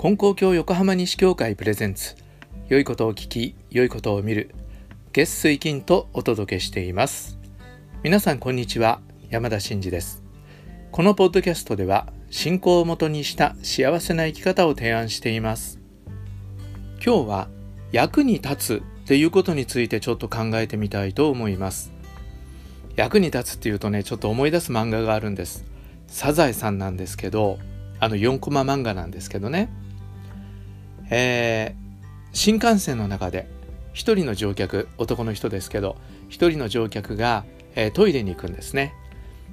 金光教横浜西教会プレゼンツ。良いことを聞き良いことを見る。月水金とお届けしています。皆さんこんにちは。山田真嗣です。このポッドキャストでは信仰をもとにした幸せな生き方を提案しています。今日は役に立つっていうことについてちょっと考えてみたいと思います。役に立つっていうとねちょっと思い出す漫画があるんです。サザエさんなんですけどあの4コマ漫画なんですけどね。えー、新幹線の中で一人の乗客男の人ですけど一人の乗客が、えー、トイレに行くんですね。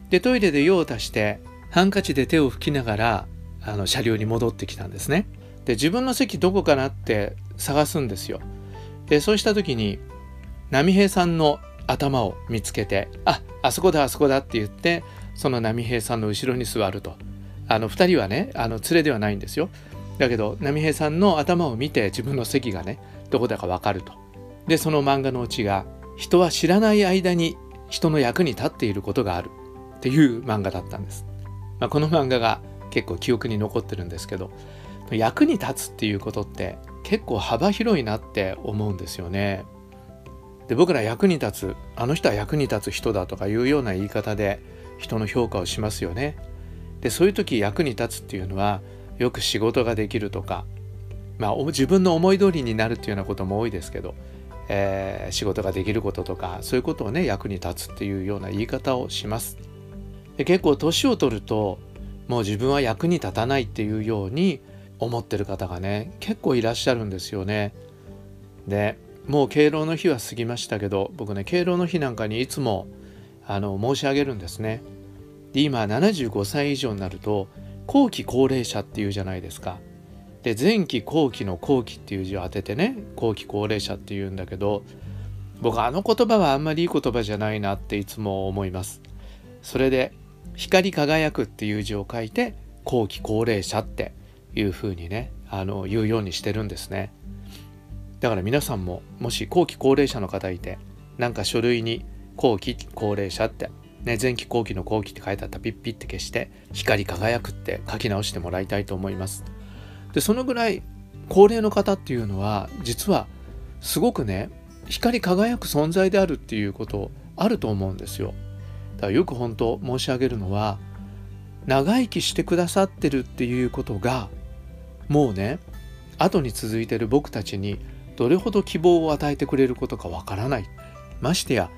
でトイレで用を足してハンカチで手を拭きながらあの車両に戻ってきたんですね。で自分の席どこかなって探すんですよ。でそうした時に波平さんの頭を見つけてああそこだあそこだって言ってその波平さんの後ろに座ると。あの2人はねあの連れではないんですよ。だけど波平さんの頭を見て自分の席がねどこだか分かると。でその漫画のうちが人は知らない間に人の役に立っていることがある。っていう漫画だったんです、まあ、この漫画が結構記憶に残ってるんですけど役に立つっていうことって結構幅広いなって思うんですよね。で僕ら役に立つあの人は役に立つ人だとかいうような言い方で人の評価をしますよね。でそういう時役に立つっていうのはよく仕事ができるとか、まあ、自分の思い通りになるっていうようなことも多いですけど、えー、仕事ができることとかそういうことをね役に立つっていうような言い方をします。で結構年を取るともう自分は役に立たないっていうように思ってる方がね結構いらっしゃるんですよね。でもう敬老の日は過ぎましたけど僕ね敬老の日なんかにいつもあの申し上げるんですね。で今75歳以上になると後期高齢者っていうじゃないですか。で前期後期の後期っていう字を当ててね後期高齢者っていうんだけど僕あの言葉はあんまりいい言葉じゃないなっていつも思います。それで光り輝くっていう字を書いて後期高齢者っていうふうにねあの言うようにしてるんですね。だから皆さんももし後期高齢者の方いてなんか書類に後期高齢者ってね、前期後期の後期って書いてあったピッピッて消して光り輝くって書き直してもらいたいと思います。でそのぐらい高齢の方っていうのは実はすごくね光り輝く存在であるっていうことあると思うんですよ。だからよく本当申し上げるのは長生きしてくださってるっていうことがもうね後に続いてる僕たちにどれほど希望を与えてくれることかわからないましてや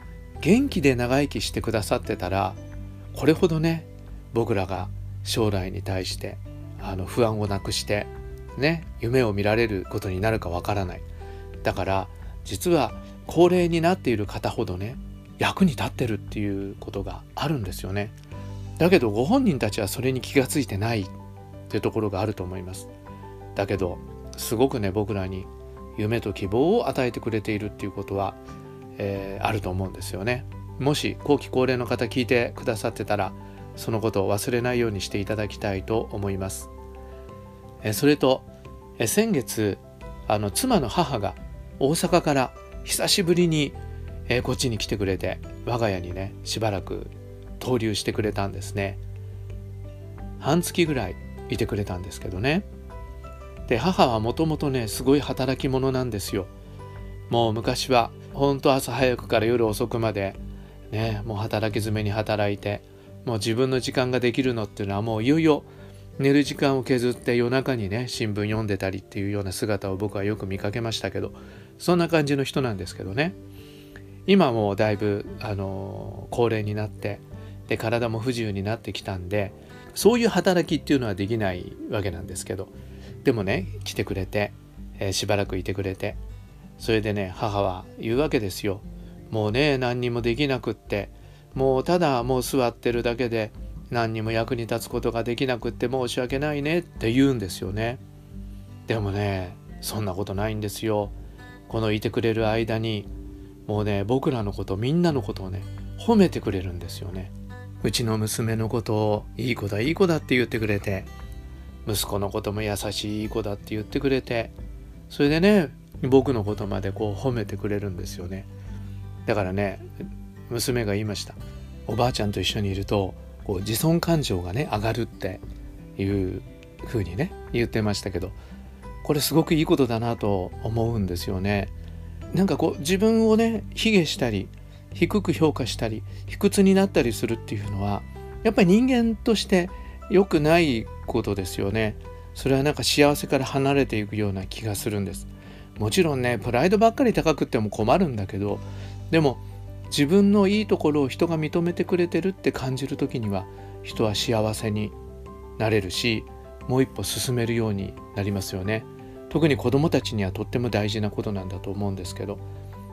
元気で長生きしてくださってたらこれほどね僕らが将来に対してあの不安をなくしてね夢を見られることになるかわからない。だから実は高齢になっている方ほどね役に立ってるっていうことがあるんですよね。だけどご本人たちはそれに気がついてないっていうところがあると思います。だけどすごくね僕らに夢と希望を与えてくれているっていうことはえー、あると思うんですよね。もし後期高齢の方聞いてくださってたらそのことを忘れないようにしていただきたいと思います。えそれと、え先月あの妻の母が大阪から久しぶりに、えこっちに来てくれて我が家にねしばらく投留してくれたんですね。半月ぐらいいてくれたんですけどね。で母はもともとねすごい働き者なんですよ。もう昔は本当朝早くから夜遅くまでねもう働き詰めに働いてもう自分の時間ができるのっていうのはもういよいよ寝る時間を削って夜中にね新聞読んでたりっていうような姿を僕はよく見かけましたけどそんな感じの人なんですけどね。今もうだいぶあの高齢になってで体も不自由になってきたんでそういう働きっていうのはできないわけなんですけどでもね来てくれて、えー、しばらくいてくれてそれでね母は言うわけですよ。もうね何にもできなくって。もうただもう座ってるだけで何にも役に立つことができなくって申し訳ないねって言うんですよね。でもねそんなことないんですよ。このいてくれる間にもうね僕らのことみんなのことをね褒めてくれるんですよね。うちの娘のことをいい子だいい子だって言ってくれて。息子のことも優しいいい子だって言ってくれて。それでね僕のことまでこう褒めてくれるんですよねだからね娘が言いましたおばあちゃんと一緒にいるとこう自尊感情がね上がるっていう風にね言ってましたけどこれすごくいいことだなと思うんですよね。なんかこう自分をね卑下したり低く評価したり卑屈になったりするっていうのはやっぱり人間として良くないことですよね。それはなんか幸せから離れていくような気がするんです。もちろんねプライドばっかり高くても困るんだけどでも自分のいいところを人が認めてくれてるって感じる時には人は幸せになれるしもう一歩進めるようになりますよね。特に子供たちにはとっても大事なことなんだと思うんですけど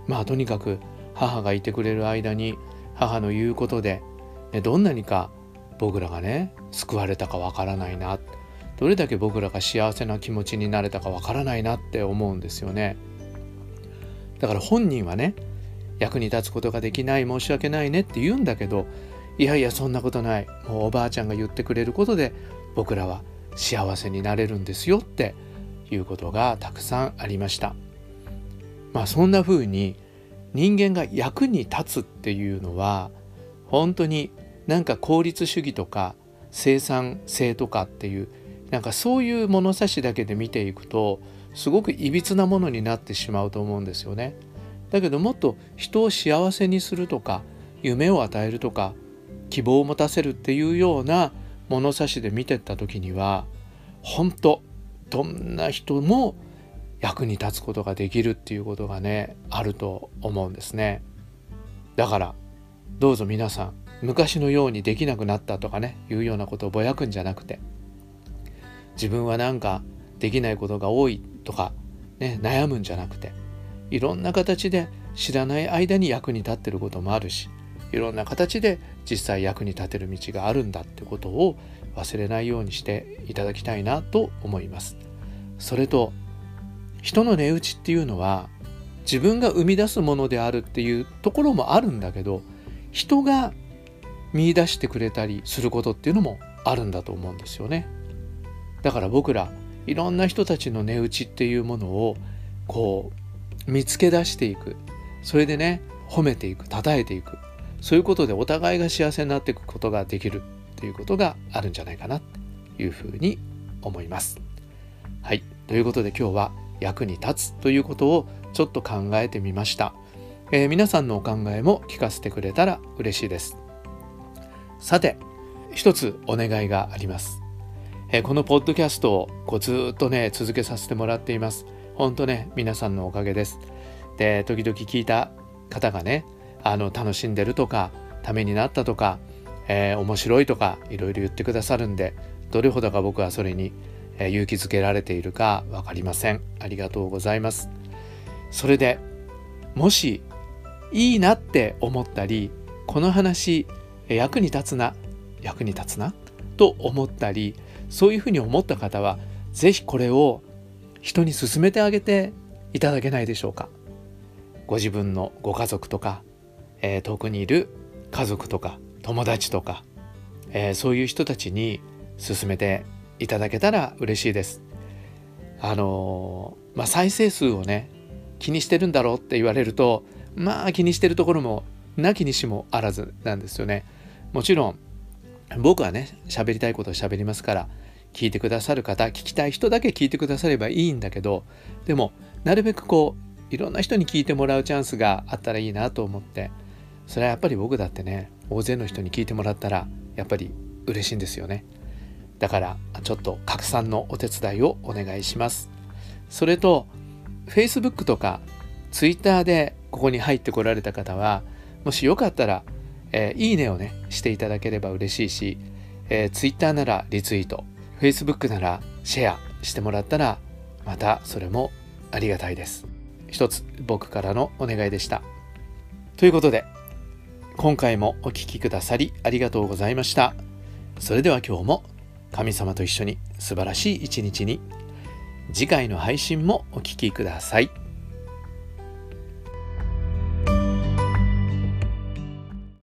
まあとにかく母がいてくれる間に母の言うことで、ね、どんなにか僕らがね救われたかわからないな。どれだけ僕らが幸せな気持ちになれたかわからないなって思うんですよね。だから本人はね役に立つことができない申し訳ないねって言うんだけどいやいやそんなことない。もうおばあちゃんが言ってくれることで僕らは幸せになれるんですよっていうことがたくさんありました。まあそんな風に人間が役に立つっていうのは本当になんか効率主義とか生産性とかっていうなんかそういう物差しだけで見ていくとすごくいびつなものになってしまうと思うんですよね。だけどもっと人を幸せにするとか夢を与えるとか希望を持たせるっていうような物差しで見てった時には本当どんな人も役に立つことができるっていうことがねあると思うんですね。だからどうぞ皆さん昔のようにできなくなったとかねいうようなことをぼやくんじゃなくて自分はなんかできないことが多いとか、ね、悩むんじゃなくていろんな形で知らない間に役に立ってることもあるしいろんな形で実際役に立てる道があるんだってことを忘れないようにしていただきたいなと思います。それと人の値打ちっていうのは自分が生み出すものであるっていうところもあるんだけど人が見出してくれたりすることっていうのもあるんだと思うんですよね。だから僕らいろんな人たちの値打ちっていうものをこう見つけ出していくそれでね褒めていく称えていくそういうことでお互いが幸せになっていくことができるということがあるんじゃないかなというふうに思います。はいということで今日は役に立つということをちょっと考えてみました。えー、皆さんのお考えも聞かせてくれたら嬉しいです。さて一つお願いがあります。え、このポッドキャストをこうずっとね続けさせてもらっています。本当ね皆さんのおかげです。で時々聞いた方がねあの楽しんでるとかためになったとか、えー、面白いとかいろいろ言ってくださるんでどれほどか僕はそれに、え、勇気づけられているか分かりません。ありがとうございます。それでもしいいなって思ったりこの話役に立つな役に立つなと思ったりそういうふうに思った方は是非これを人に勧めてあげていただけないでしょうか。ご自分のご家族とか、えー、遠くにいる家族とか友達とか、えー、そういう人たちに勧めていただけたら嬉しいです。あのー、まあ、再生数をね気にしてるんだろうって言われるとまあ気にしてるところもなきにしもあらずなんですよね。もちろん僕はね喋りたいことを喋りますから聞いてくださる方聞きたい人だけ聞いてくださればいいんだけどでもなるべくこういろんな人に聞いてもらうチャンスがあったらいいなと思ってそれはやっぱり僕だってね大勢の人に聞いてもらったらやっぱり嬉しいんですよね。だからちょっと拡散のお手伝いをお願いします。それと Facebook とか Twitter でここに入ってこられた方はもしよかったら、えー、いいねをねしていただければ嬉しいし、えー、Twitter ならリツイート。Facebook ならシェアしてもらったらまたそれもありがたいです。一つ僕からのお願いでした。ということで今回もお聴きくださりありがとうございました。それでは今日も神様と一緒に素晴らしい一日に次回の配信もお聴きください。